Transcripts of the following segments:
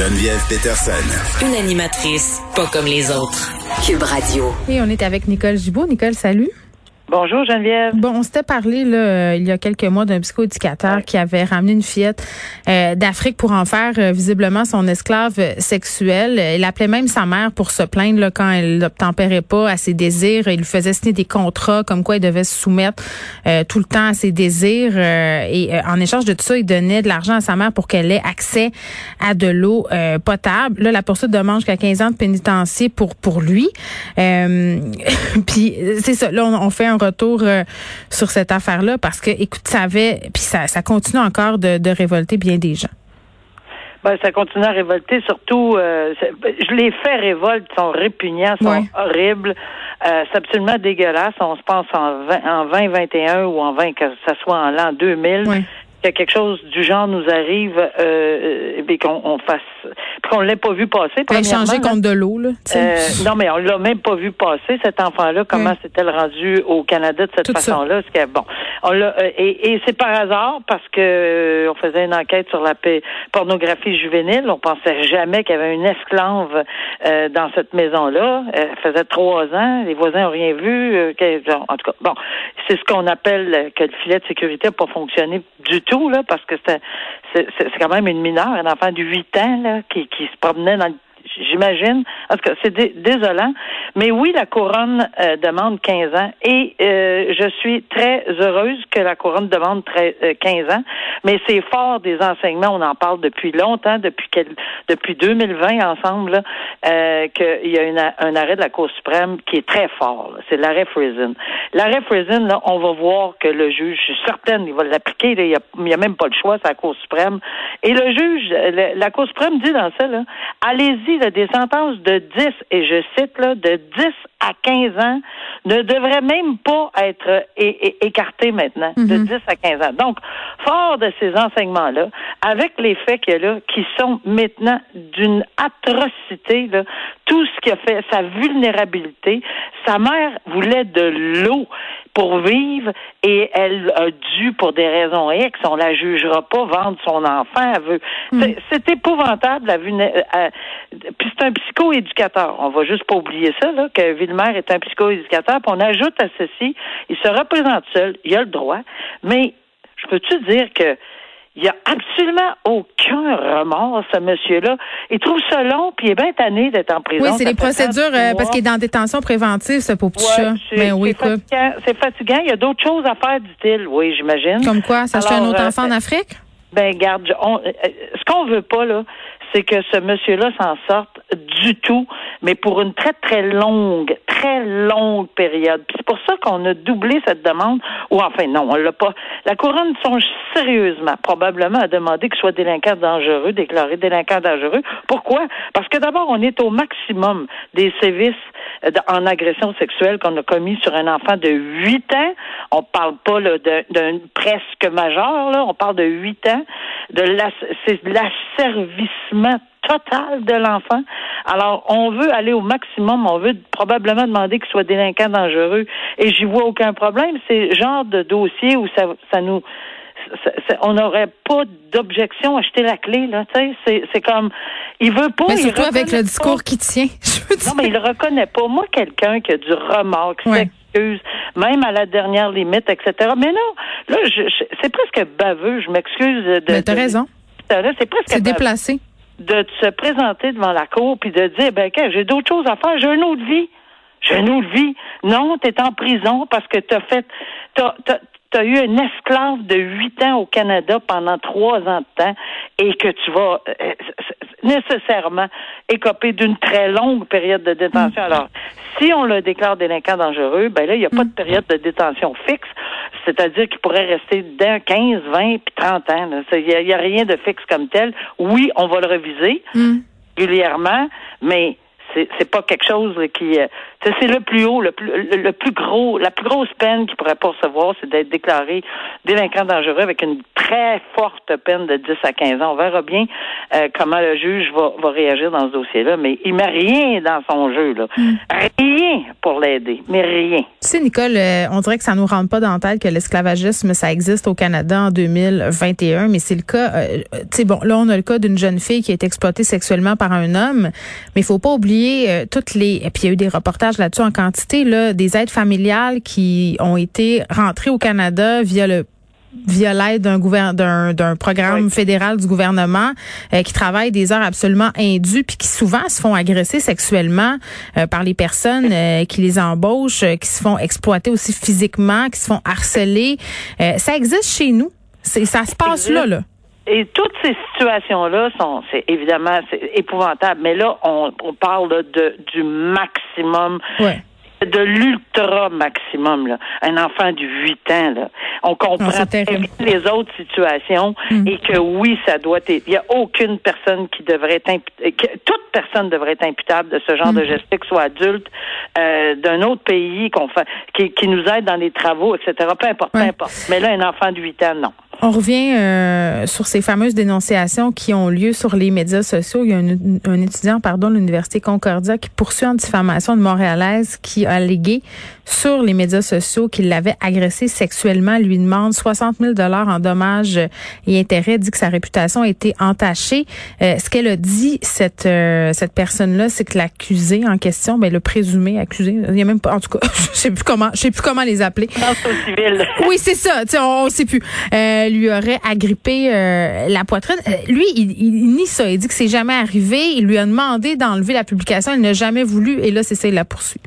Geneviève Peterson. Une animatrice pas comme les autres. Cube Radio. Et on est avec Nicole Gibault. Nicole, salut. Bonjour Geneviève. Bon, on s'était parlé là, euh, il y a quelques mois d'un psychoéducateur qui avait ramené une fillette euh, d'Afrique pour en faire euh, visiblement son esclave sexuel. Il appelait même sa mère pour se plaindre là, quand elle n'obtempérait pas à ses désirs. Il lui faisait signer des contrats comme quoi il devait se soumettre tout le temps à ses désirs. et en échange de tout ça, il donnait de l'argent à sa mère pour qu'elle ait accès à de l'eau potable. Là, la poursuite demande jusqu'à 15 ans de pénitencier pour pour lui. Puis c'est ça. Là, on, on fait un retour euh, sur cette affaire-là parce que, écoute, ça avait, puis ça, ça continue encore de, de révolter bien des gens. Ben, ça continue à révolter, surtout, euh, les faits révoltent, sont répugnants, sont horribles, euh, c'est absolument dégueulasse. On se pense en, 20, en 2021 ou en 20, que ça soit en l'an 2000 que quelque chose du genre nous arrive euh, et qu'on on fasse qu'on l'ait pas vu passer. Échanger contre de l'eau là. Euh, non mais on l'a même pas vu passer cet enfant-là. Comment s'était rendu au Canada de cette façon-là? Ce bon, on euh, et, et c'est par hasard parce que euh, on faisait une enquête sur la pornographie juvénile. On pensait jamais qu'il y avait une esclave euh, dans cette maison-là. Elle faisait trois ans. Les voisins ont rien vu. en tout cas, bon, c'est ce qu'on appelle que le filet de sécurité n'a pas fonctionné du tout là, parce que c'est, quand même une mineure, un enfant de 8 ans, là, qui, qui se promenait dans le j'imagine. En tout cas, c'est désolant. Mais oui, la couronne euh, demande 15 ans et euh, je suis très heureuse que la couronne demande 15 euh, ans. Mais c'est fort des enseignements, on en parle depuis longtemps, depuis depuis 2020 ensemble, qu'il y a un arrêt de la Cour suprême qui est très fort. C'est l'arrêt Friesen. L'arrêt Friesen, là, on va voir que le juge, je suis certaine, il va l'appliquer. Il n'y a, même pas le choix, c'est la Cour suprême. Et le juge, la Cour suprême dit dans ça, allez-y des sentences de 10, et je cite là, de 10 à 15 ans, ne devraient même pas être écartées maintenant, de 10 mhm. à 15 ans. Donc, fort de ces enseignements-là, avec les faits qu'il y a là, qui sont maintenant d'une atrocité, là, tout ce qui a fait sa vulnérabilité, sa mère voulait de l'eau pour vivre et elle a dû, pour des raisons X, on la jugera pas, vendre son enfant. Elle veut. Hmm. C'est épouvantable la euh, Puis c'est un psychoéducateur. On va juste pas oublier ça, là, que Villemer est un psychoéducateur. Puis on ajoute à ceci, il se représente seul, il a le droit, mais je peux-tu dire que il n'y a absolument aucun remords, ce monsieur-là. Il trouve ça long, puis il est bien tanné d'être en prison. Oui, c'est les procédures, euh, parce qu'il est dans détention préventive, ce pauvre petit chat. Mais oui, C'est fatigant. Il y a d'autres choses à faire, dit-il. Oui, j'imagine. Comme quoi? S'acheter un autre euh, enfant en Afrique? Ben, garde, on, euh, ce qu'on veut pas, là, c'est que ce monsieur-là s'en sorte du tout, mais pour une très, très longue, très longue période. c'est pour ça qu'on a doublé cette demande, ou enfin, non, on l'a pas. La couronne songe sérieusement, probablement, à demander qu'il soit délinquant dangereux, déclaré délinquant dangereux. Pourquoi? Parce que d'abord, on est au maximum des sévices euh, en agression sexuelle qu'on a commis sur un enfant de 8 ans. On parle pas d'un presque majeur, là. On parle de 8 ans. De c'est l'asservissement total de l'enfant. Alors, on veut aller au maximum. On veut probablement demander qu'il soit délinquant dangereux. Et j'y vois aucun problème. C'est le genre de dossier où ça, ça nous on n'aurait pas d'objection à jeter la clé là tu sais. C'est comme il veut pas mais surtout avec le discours qui tient non mais il reconnaît pas. Moi quelqu'un qui a du remords qui s'excuse même à la dernière limite etc mais non là je, c'est presque baveux. Je m'excuse de mais t'as raison. C'est presque c'est déplacé de se présenter devant la cour puis de dire ben j'ai d'autres choses à faire j'ai une autre vie. J'ai une autre vie. Non t'es en prison parce que t'as fait t'as tu as eu un esclave de huit ans au Canada pendant trois ans de temps et que tu vas euh, nécessairement écoper d'une très longue période de détention. Alors, si on le déclare délinquant dangereux, ben là, il n'y a pas de période de détention fixe, c'est-à-dire qu'il pourrait rester dans 15, 20 puis 30 ans. Il n'y a, rien de fixe comme tel. Oui, on va le reviser régulièrement, mais c'est pas quelque chose qui euh, c'est le plus haut, le plus le plus gros, la plus grosse peine qu'il pourrait pas recevoir, c'est d'être déclaré délinquant dangereux avec une très forte peine de 10 à 15 ans. On verra bien euh, comment le juge va, va réagir dans ce dossier-là, mais il met rien dans son jeu là, hmm. rien pour l'aider, mais rien. Tu sais, Nicole, euh, on dirait que ça nous rentre pas dans la tête que l'esclavagisme ça existe au Canada en 2021, mais c'est le cas. tu sais, bon, là on a le cas d'une jeune fille qui est exploitée sexuellement par un homme, mais il faut pas oublier euh, toutes les et puis il y a eu des reportages là-dessus en quantité là des aides familiales qui ont été rentrées au Canada via le via l'aide d'un d'un d'un programme fédéral du gouvernement euh, qui travaille des heures absolument indues puis qui souvent se font agresser sexuellement euh, par les personnes qui les embauchent, qui se font exploiter aussi physiquement, qui se font harceler. ça existe chez nous. C'est ça se passe là là. Et toutes ces situations-là sont, c'est évidemment, c'est épouvantable. Mais là, on, on parle de, du maximum. de l'ultra maximum, là. Un enfant de 8 ans, là. On comprend les autres situations mm. et que oui, ça doit être. Il n'y a aucune personne qui devrait être toute personne devrait être imputable de ce genre de mm. geste, que soit adulte, euh, d'un autre pays qu'on fait, qui, qui, nous aide dans les travaux, etc. Peu importe, peu importe. Mais là, un enfant de 8 ans, non. On revient euh, sur ces fameuses dénonciations qui ont lieu sur les médias sociaux. Il y a un, étudiant, pardon, de l'Université Concordia qui poursuit en diffamation de Montréalaise qui a allégué sur les médias sociaux qu'il l'avait agressé sexuellement, lui demande 60 000 dollars en dommages et intérêts, dit que sa réputation a été entachée. Euh, ce qu'elle a dit, cette euh, cette personne-là, c'est que l'accusé en question, ben le présumé accusé, il y a même pas, en tout cas, je sais plus comment, je sais plus comment les appeler. Oui, c'est ça. On, on sait plus. Euh, lui aurait agrippé la poitrine. lui, il, il, nie ça. Il dit que c'est jamais arrivé. Il lui a demandé d'enlever la publication. Il n'a jamais voulu. Et là, c'est ça, il la poursuit.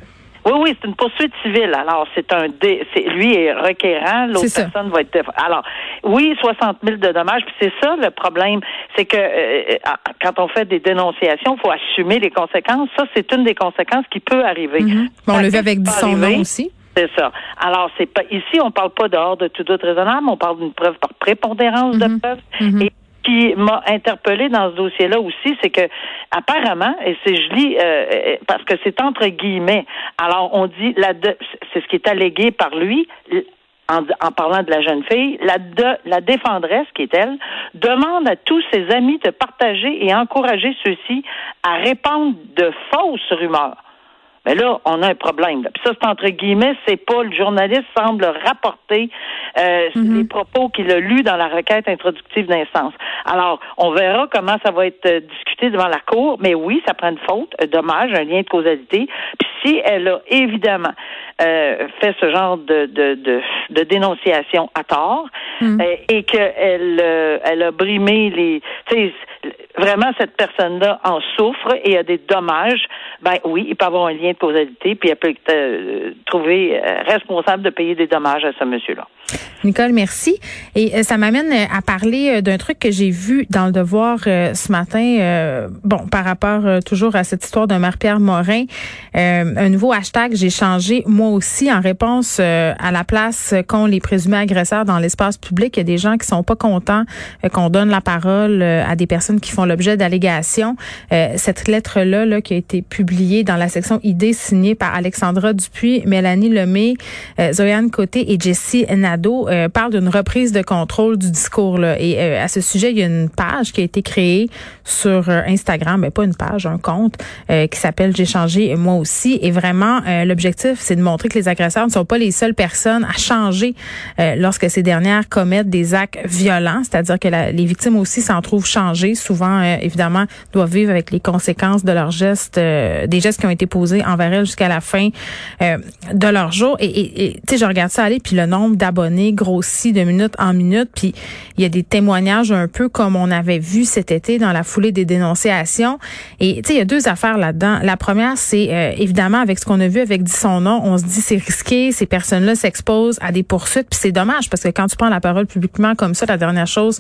Oui, oui, c'est une poursuite civile. Alors, c'est un dé, c'est, lui est requérant, l'autre personne va être. Alors, oui, 60 000 de dommages. Puis c'est ça le problème, c'est que euh, euh, quand on fait des dénonciations, il faut assumer les conséquences. Ça, c'est une des conséquences qui peut arriver. Mm-hmm. on le fait avec son nom aussi. C'est ça. Alors, c'est pas ici, on parle pas dehors de tout doute raisonnable, on parle d'une preuve par prépondérance de mm-hmm. preuve. Mm-hmm qui m'a interpellé dans ce dossier-là aussi, c'est que apparemment, et c'est je lis euh, euh, parce que c'est entre guillemets. Alors on dit la c'est ce qui est allégué par lui. En, parlant de la jeune fille, la, de, la défendresse, qui est elle, demande à tous ses amis de partager et encourager ceux-ci à répandre de fausses rumeurs. Mais là, on a un problème. Puis ça, c'est entre guillemets, c'est pas le journaliste semble rapporter euh, mhm. les propos qu'il a lus dans la requête introductive d'instance. Alors, on verra comment ça va être euh, discuté devant la cour. Mais oui, ça prend une faute, un dommage, un lien de causalité. Puis si elle a évidemment euh, fait ce genre de, de, de, de dénonciation à tort mhm. euh, et qu'elle euh, elle a brimé les vraiment cette personne-là en souffre et a des dommages, ben oui, il peut avoir un lien de causalité, puis elle peut être euh, trouver euh, responsable de payer des dommages à ce monsieur-là. Nicole, merci. Et euh, ça m'amène à parler d'un truc que j'ai vu dans le Devoir ce matin. bon, par rapport toujours à cette histoire de Marie-Pierre Morin, un nouveau hashtag j'ai changé moi aussi en réponse à la place qu'ont les présumés agresseurs dans l'espace public. Il y a des gens qui sont pas contents qu'on donne la parole à des personnes qui font l'objet d'allégations. Euh, cette lettre-là là, qui a été publiée dans la section ID signée par Alexandra Dupuis, Mélanie Lemay, euh, Zoyan Côté et Jessie Nadeau euh, parle d'une reprise de contrôle du discours. Là. Et à ce sujet, il y a une page qui a été créée sur Instagram, mais pas une page, un compte qui s'appelle J'ai changé moi aussi. Et vraiment, l'objectif, c'est de montrer que les agresseurs ne sont pas les seules personnes à changer lorsque ces dernières commettent des actes violents, c'est-à-dire que les victimes aussi s'en trouvent changées, souvent évidemment, doivent vivre avec les conséquences de leurs gestes, des gestes qui ont été posés envers elles jusqu'à la fin de leur jour. Et tu sais, je regarde ça aller, puis le nombre d'abonnés grossit de minute en minute, puis il y a des témoignages un peu comme on avait vu cet été dans la foulée des dénonciations. Et tu sais, il y a deux affaires là-dedans. La première, c'est évidemment avec ce qu'on a vu avec dit son nom, on se dit c'est risqué, ces personnes-là s'exposent à des poursuites, puis c'est dommage parce que quand tu prends la parole publiquement comme ça, la dernière chose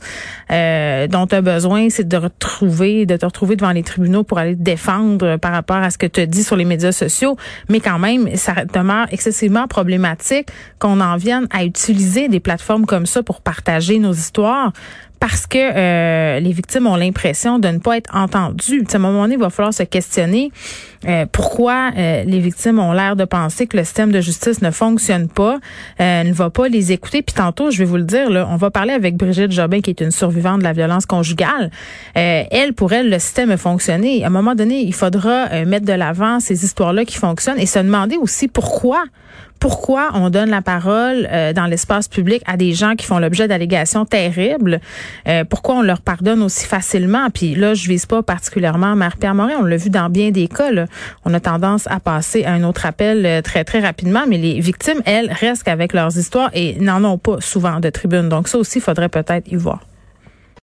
euh, dont tu as besoin, c'est de retrouver, de te retrouver devant les tribunaux pour aller te défendre par rapport à ce que tu dit sur les médias sociaux. Mais quand même, ça demeure excessivement problématique qu'on en vienne à utiliser des plateformes comme ça pour partager nos histoires parce que euh, les victimes ont l'impression de ne pas être entendues. à un moment donné, il va falloir se questionner euh, pourquoi euh, les victimes ont l'air de penser que le système de justice ne fonctionne pas, ne va pas les écouter. Puis tantôt, je vais vous le dire, là, on va parler avec Brigitte Jobin, qui est une survivante de la violence conjugale. elle, pour elle, le système a fonctionné. À un moment donné, il faudra mettre de l'avant ces histoires-là qui fonctionnent et se demander aussi pourquoi pourquoi on donne la parole euh, dans l'espace public à des gens qui font l'objet d'allégations terribles, euh, pourquoi on leur pardonne aussi facilement? Puis là, je vise pas particulièrement Marie-Pierre Morin, on l'a vu dans bien des cas. On a tendance à passer à un autre appel euh, très, très rapidement, mais les victimes, elles, restent avec leurs histoires et n'en ont pas souvent de tribune. Donc ça aussi, il faudrait peut-être y voir.